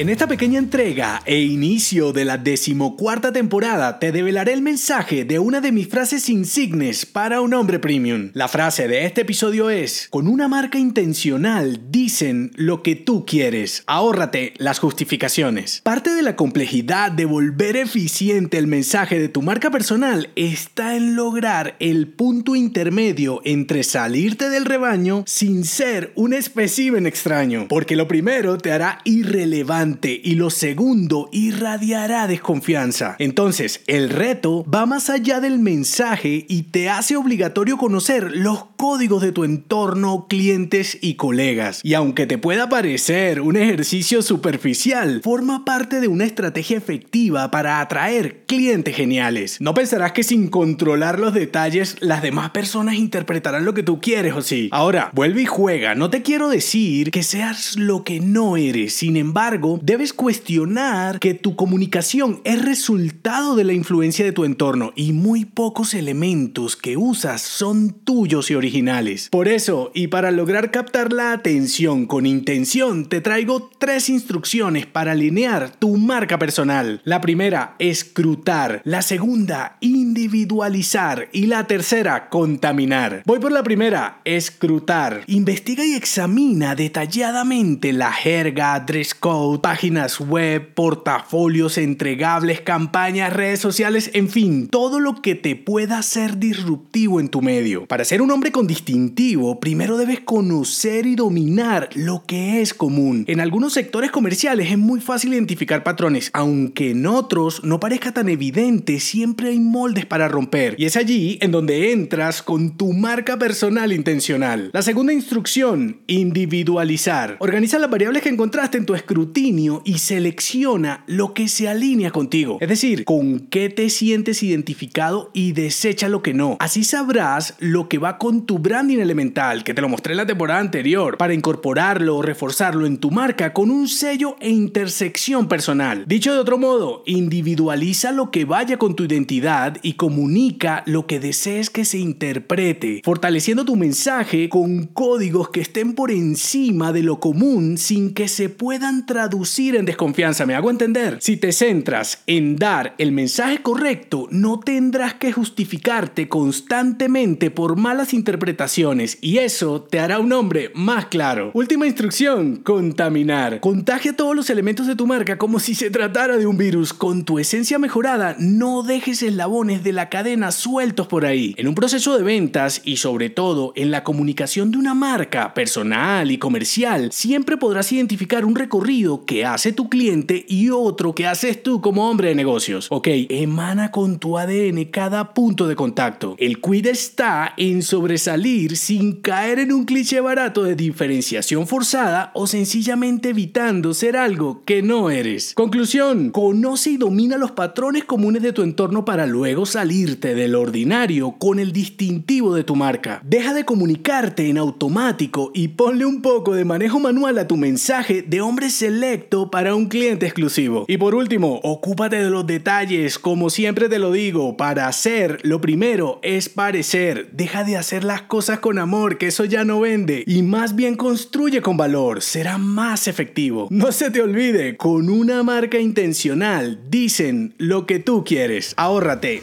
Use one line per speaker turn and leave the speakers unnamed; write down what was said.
En esta pequeña entrega e inicio de la decimocuarta temporada te develaré el mensaje de una de mis frases insignes para un hombre premium. La frase de este episodio es, con una marca intencional dicen lo que tú quieres, ahórrate las justificaciones. Parte de la complejidad de volver eficiente el mensaje de tu marca personal está en lograr el punto intermedio entre salirte del rebaño sin ser un espécimen extraño, porque lo primero te hará irrelevante y lo segundo irradiará desconfianza. Entonces, el reto va más allá del mensaje y te hace obligatorio conocer los códigos de tu entorno, clientes y colegas. Y aunque te pueda parecer un ejercicio superficial, forma parte de una estrategia efectiva para atraer clientes geniales. No pensarás que sin controlar los detalles las demás personas interpretarán lo que tú quieres o sí. Ahora, vuelve y juega. No te quiero decir que seas lo que no eres. Sin embargo, debes cuestionar que tu comunicación es resultado de la influencia de tu entorno y muy pocos elementos que usas son tuyos y originales. Por eso, y para lograr captar la atención con intención, te traigo tres instrucciones para alinear tu marca personal. La primera, escrutar. La segunda, individualizar. Y la tercera, contaminar. Voy por la primera, escrutar. Investiga y examina detalladamente la jerga, dress code, páginas web, portafolios entregables, campañas, redes sociales, en fin, todo lo que te pueda ser disruptivo en tu medio. Para ser un hombre con distintivo, primero debes conocer y dominar lo que es común. En algunos sectores comerciales es muy fácil identificar patrones, aunque en otros no parezca tan evidente, siempre hay moldes para romper. Y es allí en donde entras con tu marca personal intencional. La segunda instrucción, individualizar. Organiza las variables que encontraste en tu escrutinio y selecciona lo que se alinea contigo. Es decir, con qué te sientes identificado y desecha lo que no. Así sabrás lo que va con tu branding elemental, que te lo mostré en la temporada anterior, para incorporarlo o reforzarlo en tu marca con un sello e intersección personal. Dicho de otro modo, individualiza lo que vaya con tu identidad y comunica lo que desees que se interprete, fortaleciendo tu mensaje con códigos que estén por encima de lo común sin que se puedan traducir en desconfianza, ¿me hago entender? Si te centras en dar el mensaje correcto, no tendrás que justificarte constantemente por malas interpretaciones y eso te hará un hombre más claro. Última instrucción, contaminar. Contagia todos los elementos de tu marca como si se tratara de un virus. Con tu esencia mejorada, no dejes eslabones de la cadena sueltos por ahí. En un proceso de ventas y sobre todo en la comunicación de una marca personal y comercial, siempre podrás identificar un recorrido que hace tu cliente y otro que haces tú como hombre de negocios. Ok, emana con tu ADN cada punto de contacto. El cuida está en sobresalir sin caer en un cliché barato de diferenciación forzada o sencillamente evitando ser algo que no eres. Conclusión, conoce y domina los patrones comunes de tu entorno para luego salirte del ordinario con el distintivo de tu marca. Deja de comunicarte en automático y ponle un poco de manejo manual a tu mensaje de hombre selecto para un cliente exclusivo. Y por último, ocúpate de los detalles, como siempre te lo digo, para hacer lo primero es parecer. Deja de hacer las cosas con amor, que eso ya no vende, y más bien construye con valor, será más efectivo. No se te olvide, con una marca intencional dicen lo que tú quieres. Ahórrate